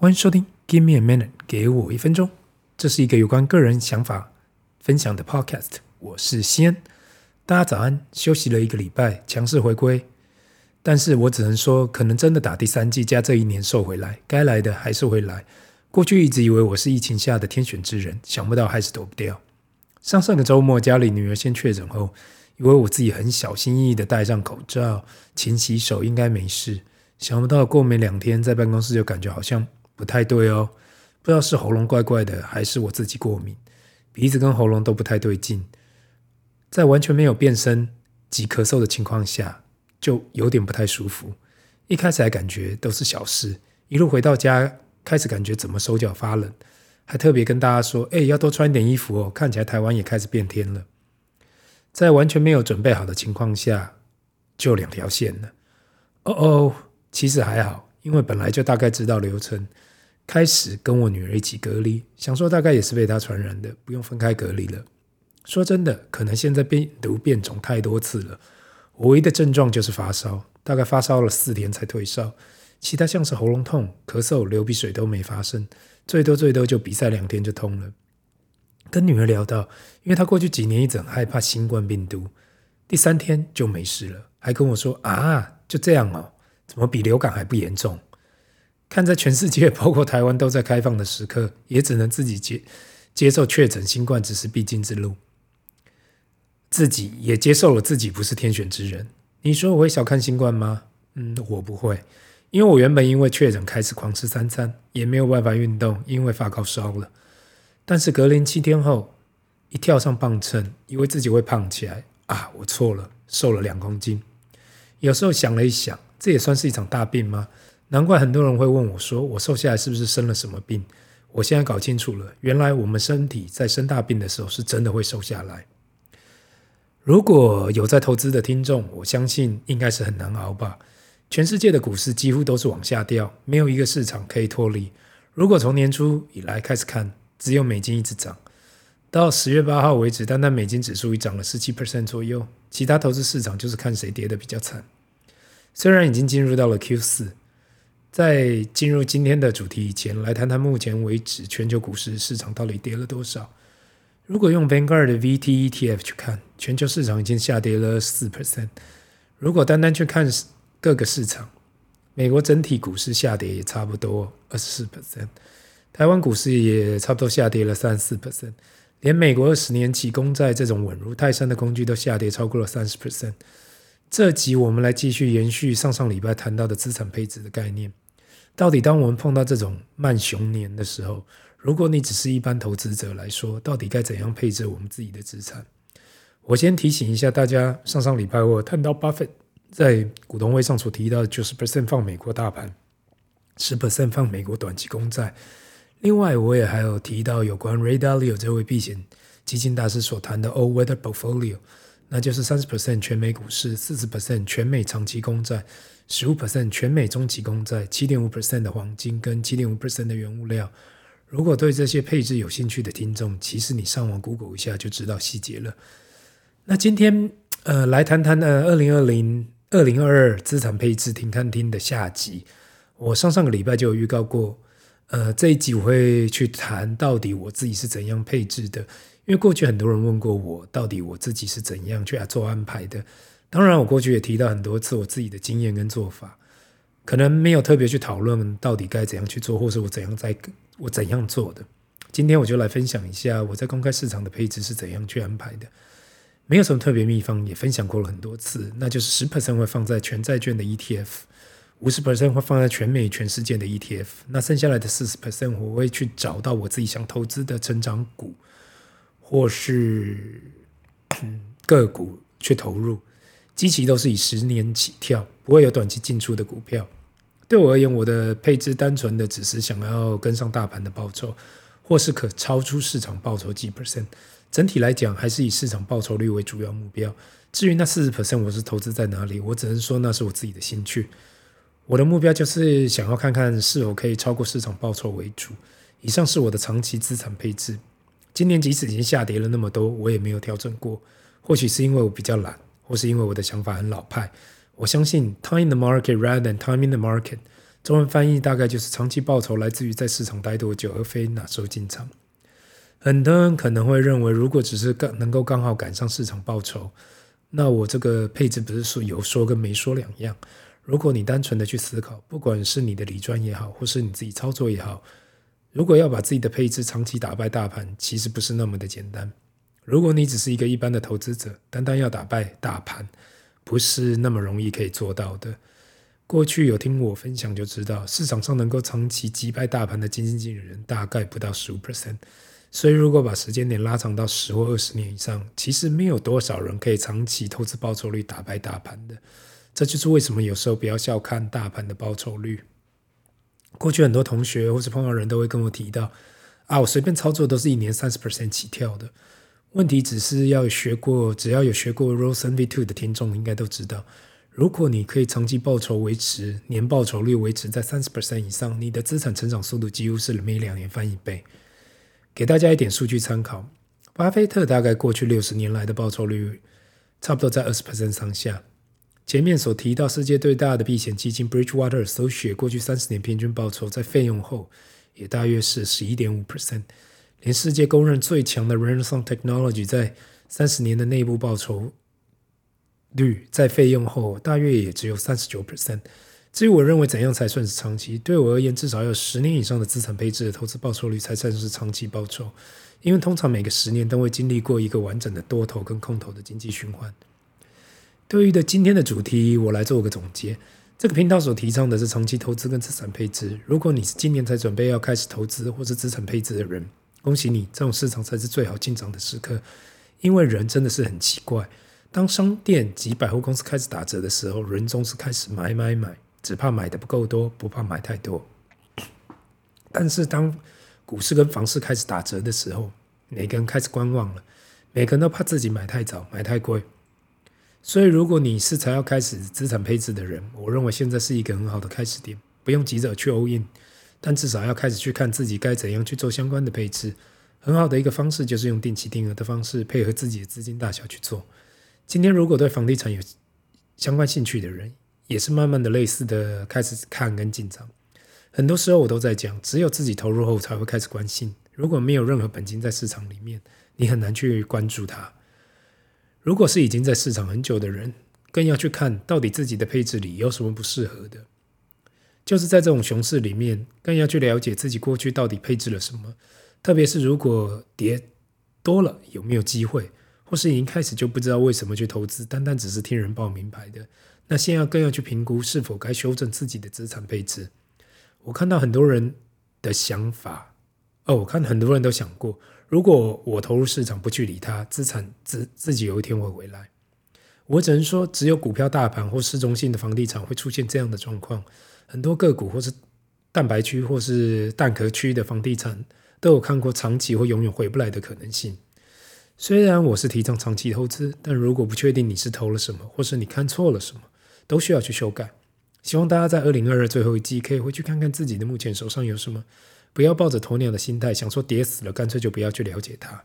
欢迎收听《Give Me a Minute》，给我一分钟。这是一个有关个人想法分享的 Podcast。我是西恩，大家早安。休息了一个礼拜，强势回归。但是我只能说，可能真的打第三季加这一年瘦回来，该来的还是会来。过去一直以为我是疫情下的天选之人，想不到还是躲不掉。上上个周末，家里女儿先确诊后，以为我自己很小心翼翼的戴上口罩、勤洗手，应该没事。想不到过没两天，在办公室就感觉好像。不太对哦，不知道是喉咙怪怪的，还是我自己过敏，鼻子跟喉咙都不太对劲，在完全没有变声及咳嗽的情况下，就有点不太舒服。一开始还感觉都是小事，一路回到家，开始感觉怎么手脚发冷，还特别跟大家说：“哎，要多穿一点衣服哦，看起来台湾也开始变天了。”在完全没有准备好的情况下，就两条线了。哦哦，其实还好，因为本来就大概知道流程。开始跟我女儿一起隔离，想说大概也是被她传染的，不用分开隔离了。说真的，可能现在病毒变种太多次了，唯一的症状就是发烧，大概发烧了四天才退烧，其他像是喉咙痛、咳嗽、流鼻水都没发生，最多最多就比赛两天就通了。跟女儿聊到，因为她过去几年一直很害怕新冠病毒，第三天就没事了，还跟我说啊，就这样哦，怎么比流感还不严重？看在全世界，包括台湾都在开放的时刻，也只能自己接接受确诊新冠只是必经之路，自己也接受了自己不是天选之人。你说我会小看新冠吗？嗯，我不会，因为我原本因为确诊开始狂吃三餐，也没有办法运动，因为发高烧了。但是隔离七天后，一跳上磅秤，以为自己会胖起来啊，我错了，瘦了两公斤。有时候想了一想，这也算是一场大病吗？难怪很多人会问我说：“我瘦下来是不是生了什么病？”我现在搞清楚了，原来我们身体在生大病的时候是真的会瘦下来。如果有在投资的听众，我相信应该是很难熬吧。全世界的股市几乎都是往下掉，没有一个市场可以脱离。如果从年初以来开始看，只有美金一直涨，到十月八号为止，单单美金指数已涨了十七 percent 左右。其他投资市场就是看谁跌得比较惨。虽然已经进入到了 Q 四。在进入今天的主题以前，来谈谈目前为止全球股市市场到底跌了多少。如果用 Vanguard 的 VT ETF 去看，全球市场已经下跌了四 percent。如果单单去看各个市场，美国整体股市下跌也差不多二十四 percent，台湾股市也差不多下跌了三四 percent，连美国二十年期公债这种稳如泰山的工具都下跌超过了三十 percent。这集我们来继续延续上上礼拜谈到的资产配置的概念。到底当我们碰到这种慢熊年的时候，如果你只是一般投资者来说，到底该怎样配置我们自己的资产？我先提醒一下大家，上上礼拜我谈到巴菲特在股东会上所提到的九十 percent 放美国大盘，十 percent 放美国短期公债。另外，我也还有提到有关 Ray Dalio 这位避险基金大师所谈的 All Weather Portfolio。那就是三十 percent 全美股市，四十 percent 全美长期公债，十五 percent 全美中期公债，七点五 percent 的黄金跟七点五 percent 的原物料。如果对这些配置有兴趣的听众，其实你上网 Google 一下就知道细节了。那今天呃来谈谈呃二零二零二零二二资产配置停看听的下集。我上上个礼拜就有预告过，呃这一集我会去谈到底我自己是怎样配置的。因为过去很多人问过我，到底我自己是怎样去做安排的？当然，我过去也提到很多次我自己的经验跟做法，可能没有特别去讨论到底该怎样去做，或是我怎样在我怎样做的。今天我就来分享一下我在公开市场的配置是怎样去安排的，没有什么特别秘方，也分享过了很多次，那就是十 percent 会放在全债券的 ETF，五十 percent 会放在全美全世界的 ETF，那剩下来的四十 percent 我会去找到我自己想投资的成长股。或是个股去投入，基期都是以十年起跳，不会有短期进出的股票。对我而言，我的配置单纯的只是想要跟上大盘的报酬，或是可超出市场报酬几 percent。整体来讲，还是以市场报酬率为主要目标。至于那四十 percent 我是投资在哪里，我只能说那是我自己的兴趣。我的目标就是想要看看是否可以超过市场报酬为主。以上是我的长期资产配置。今年即使已经下跌了那么多，我也没有调整过。或许是因为我比较懒，或是因为我的想法很老派。我相信 time in the market rather than time in the market，中文翻译大概就是长期报酬来自于在市场待多久，而非哪时候进场。很多人可能会认为，如果只是刚能够刚好赶上市场报酬，那我这个配置不是说有说跟没说两样。如果你单纯的去思考，不管是你的理专也好，或是你自己操作也好，如果要把自己的配置长期打败大盘，其实不是那么的简单。如果你只是一个一般的投资者，单单要打败大盘，不是那么容易可以做到的。过去有听我分享就知道，市场上能够长期击败大盘的基金经理人大概不到十五 percent。所以如果把时间点拉长到十或二十年以上，其实没有多少人可以长期投资报酬率打败大盘的。这就是为什么有时候不要小看大盘的报酬率。过去很多同学或是朋友人都会跟我提到，啊，我随便操作都是一年三十 percent 起跳的。问题只是要学过，只要有学过 Rosen V2 的听众应该都知道，如果你可以长期报酬维持年报酬率维持在三十 percent 以上，你的资产成长速度几乎是每两年翻一倍。给大家一点数据参考，巴菲特大概过去六十年来的报酬率差不多在二十 percent 上下。前面所提到，世界最大的避险基金 Bridgewater Associates 过去三十年平均报酬在费用后也大约是十一点五 percent，连世界公认最强的 Renaissance Technology 在三十年的内部报酬率在费用后大约也只有三十九 percent。至于我认为怎样才算是长期，对我而言，至少要十年以上的资产配置的投资报酬率才算是长期报酬，因为通常每个十年都会经历过一个完整的多头跟空头的经济循环。对于的今天的主题，我来做个总结。这个频道所提倡的是长期投资跟资产配置。如果你是今年才准备要开始投资或是资产配置的人，恭喜你，这种市场才是最好进场的时刻。因为人真的是很奇怪，当商店及百货公司开始打折的时候，人总是开始买买买，只怕买的不够多，不怕买太多。但是当股市跟房市开始打折的时候，每个人开始观望了，每个人都怕自己买太早，买太贵。所以，如果你是才要开始资产配置的人，我认为现在是一个很好的开始点，不用急着去 all in，但至少要开始去看自己该怎样去做相关的配置。很好的一个方式就是用定期定额的方式配合自己的资金大小去做。今天如果对房地产有相关兴趣的人，也是慢慢的类似的开始看跟进场。很多时候我都在讲，只有自己投入后才会开始关心。如果没有任何本金在市场里面，你很难去关注它。如果是已经在市场很久的人，更要去看到底自己的配置里有什么不适合的。就是在这种熊市里面，更要去了解自己过去到底配置了什么。特别是如果跌多了，有没有机会，或是已经开始就不知道为什么去投资，单单只是听人报名牌的，那先要更要去评估是否该修正自己的资产配置。我看到很多人的想法，哦，我看很多人都想过。如果我投入市场不去理它，资产自自己有一天会回来。我只能说，只有股票大盘或市中心的房地产会出现这样的状况。很多个股或是蛋白区或是蛋壳区的房地产都有看过长期或永远回不来的可能性。虽然我是提倡长期投资，但如果不确定你是投了什么，或是你看错了什么，都需要去修改。希望大家在二零二二最后一季可以回去看看自己的目前手上有什么。不要抱着鸵鸟的心态，想说跌死了，干脆就不要去了解它。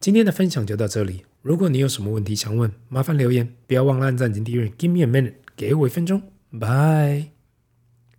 今天的分享就到这里。如果你有什么问题想问，麻烦留言，不要忘了按赞及订阅。Give me a minute，给我一分钟。Bye。